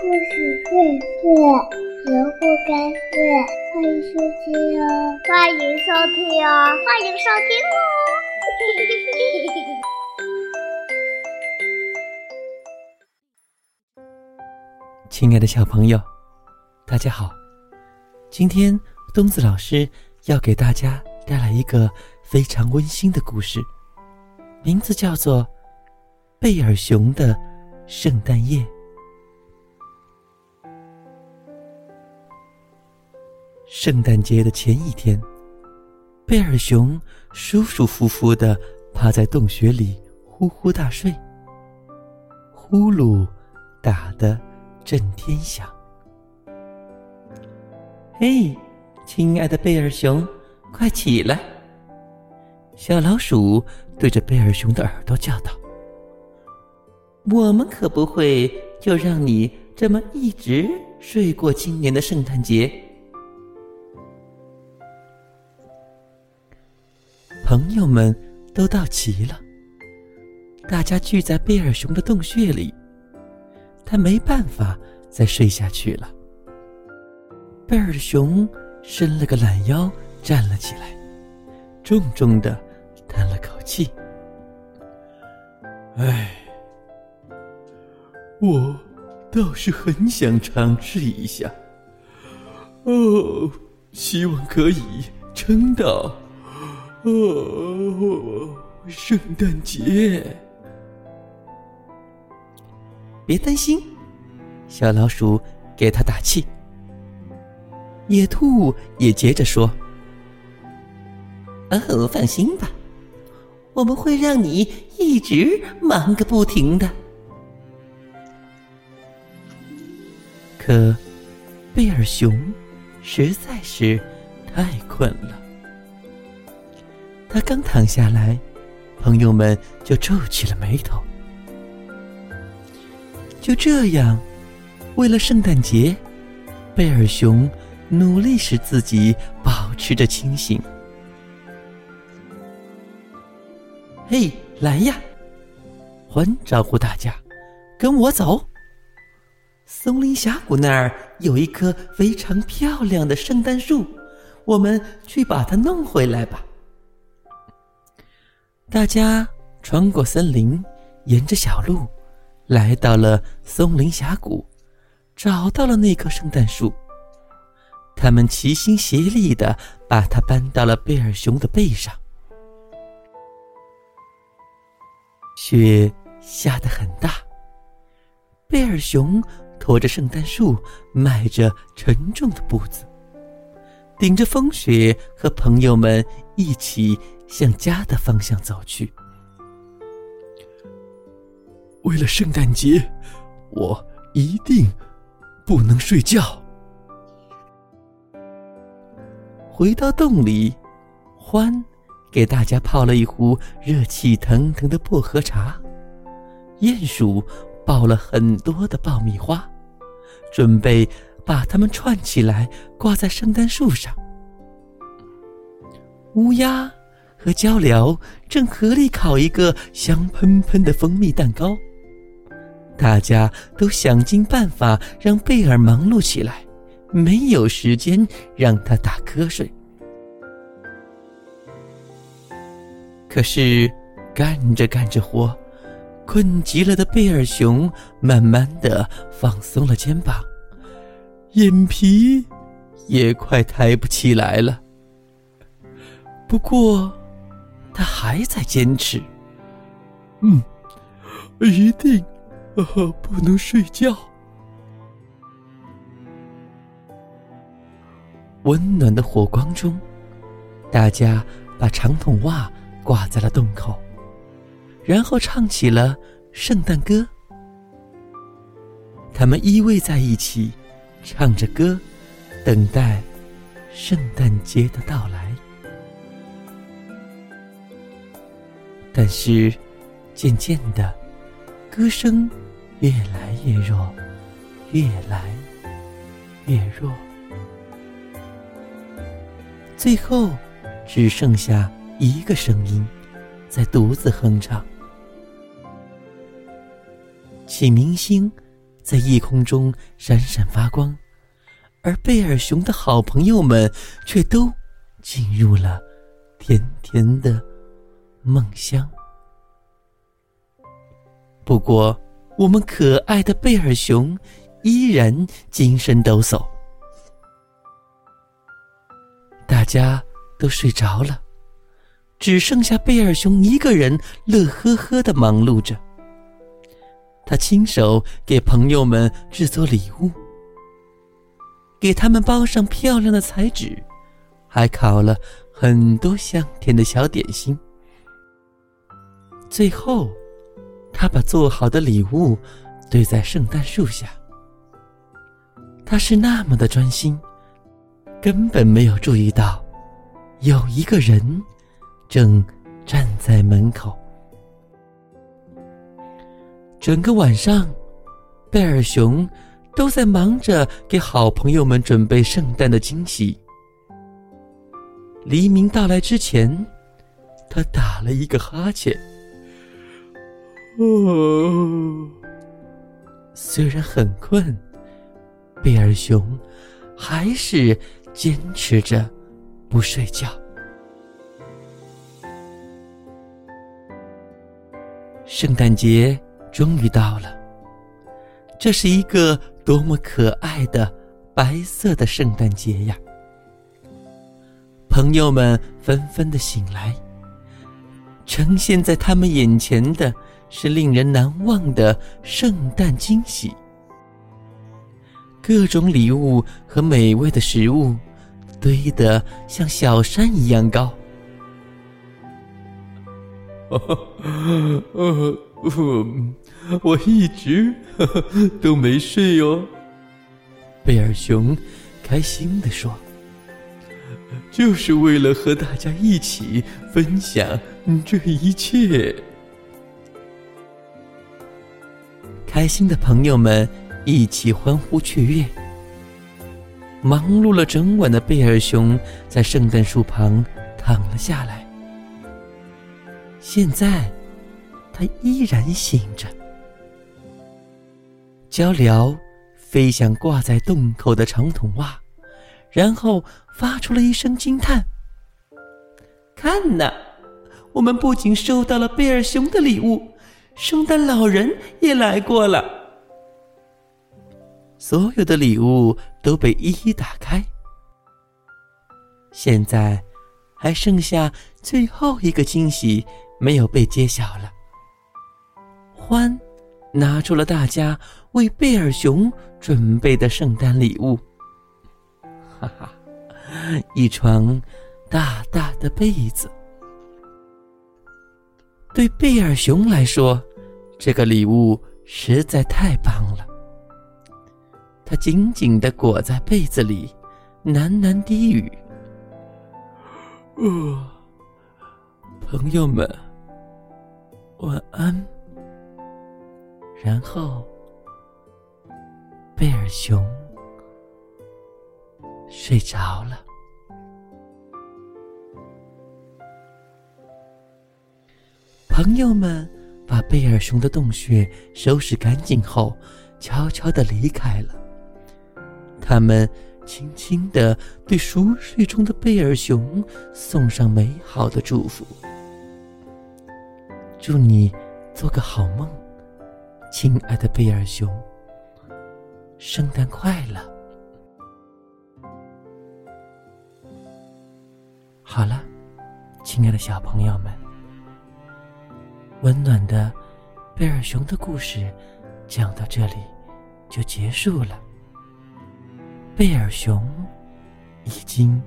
故事荟萃，萝卜开会，欢迎收听哦！欢迎收听哦！欢迎收听哦！亲爱的小朋友，大家好！今天东子老师要给大家带来一个非常温馨的故事，名字叫做《贝尔熊的圣诞夜》。圣诞节的前一天，贝尔熊舒舒服服的趴在洞穴里呼呼大睡，呼噜打得震天响。嘿，亲爱的贝尔熊，快起来！小老鼠对着贝尔熊的耳朵叫道：“我们可不会就让你这么一直睡过今年的圣诞节。”朋友们都到齐了，大家聚在贝尔熊的洞穴里。他没办法再睡下去了。贝尔熊伸了个懒腰，站了起来，重重的叹了口气：“唉，我倒是很想尝试一下。哦，希望可以撑到……”哦，圣诞节！别担心，小老鼠给他打气。野兔也接着说：“哦，放心吧，我们会让你一直忙个不停的。”可贝尔熊实在是太困了。他刚躺下来，朋友们就皱起了眉头。就这样，为了圣诞节，贝尔熊努力使自己保持着清醒。嘿，来呀！欢招呼大家，跟我走。松林峡谷那儿有一棵非常漂亮的圣诞树，我们去把它弄回来吧。大家穿过森林，沿着小路，来到了松林峡谷，找到了那棵圣诞树。他们齐心协力的把它搬到了贝尔熊的背上。雪下得很大，贝尔熊拖着圣诞树，迈着沉重的步子，顶着风雪，和朋友们一起。向家的方向走去。为了圣诞节，我一定不能睡觉。回到洞里，欢给大家泡了一壶热气腾腾的薄荷茶。鼹鼠抱了很多的爆米花，准备把它们串起来挂在圣诞树上。乌鸦。和鹪鹩正合力烤一个香喷喷的蜂蜜蛋糕，大家都想尽办法让贝尔忙碌起来，没有时间让他打瞌睡。可是，干着干着活，困极了的贝尔熊慢慢的放松了肩膀，眼皮也快抬不起来了。不过。他还在坚持。嗯，一定，不能睡觉。温暖的火光中，大家把长筒袜挂在了洞口，然后唱起了圣诞歌。他们依偎在一起，唱着歌，等待圣诞节的到来。但是，渐渐的，歌声越来越弱，越来越弱，最后只剩下一个声音在独自哼唱。启明星在夜空中闪闪发光，而贝尔熊的好朋友们却都进入了甜甜的梦乡。不过，我们可爱的贝尔熊依然精神抖擞。大家都睡着了，只剩下贝尔熊一个人乐呵呵的忙碌着。他亲手给朋友们制作礼物，给他们包上漂亮的彩纸，还烤了很多香甜的小点心。最后，他把做好的礼物堆在圣诞树下。他是那么的专心，根本没有注意到有一个人正站在门口。整个晚上，贝尔熊都在忙着给好朋友们准备圣诞的惊喜。黎明到来之前，他打了一个哈欠。哦，虽然很困，贝尔熊还是坚持着不睡觉。圣诞节。终于到了，这是一个多么可爱的白色的圣诞节呀！朋友们纷纷的醒来，呈现在他们眼前的是令人难忘的圣诞惊喜。各种礼物和美味的食物堆得像小山一样高。我一直都没睡哦，贝尔熊开心地说：“就是为了和大家一起分享这一切。”开心的朋友们一起欢呼雀跃。忙碌了整晚的贝尔熊在圣诞树旁躺了下来。现在，他依然醒着。鹪鹩飞向挂在洞口的长筒袜，然后发出了一声惊叹：“看呐，我们不仅收到了贝尔熊的礼物，圣诞老人也来过了。所有的礼物都被一一打开，现在还剩下最后一个惊喜没有被揭晓了。”欢。拿出了大家为贝尔熊准备的圣诞礼物，哈哈，一床大大的被子。对贝尔熊来说，这个礼物实在太棒了。他紧紧的裹在被子里，喃喃低语：“哦，朋友们，晚安。”然后，贝尔熊睡着了。朋友们把贝尔熊的洞穴收拾干净后，悄悄的离开了。他们轻轻的对熟睡中的贝尔熊送上美好的祝福：“祝你做个好梦。”亲爱的贝尔熊，圣诞快乐！好了，亲爱的小朋友们，温暖的贝尔熊的故事讲到这里就结束了。贝尔熊已经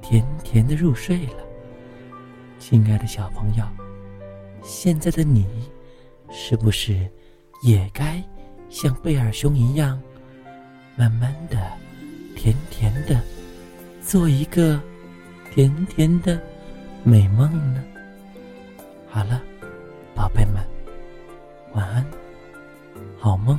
甜甜的入睡了。亲爱的小朋友，现在的你是不是？也该像贝尔熊一样，慢慢的、甜甜的，做一个甜甜的美梦呢。好了，宝贝们，晚安，好梦。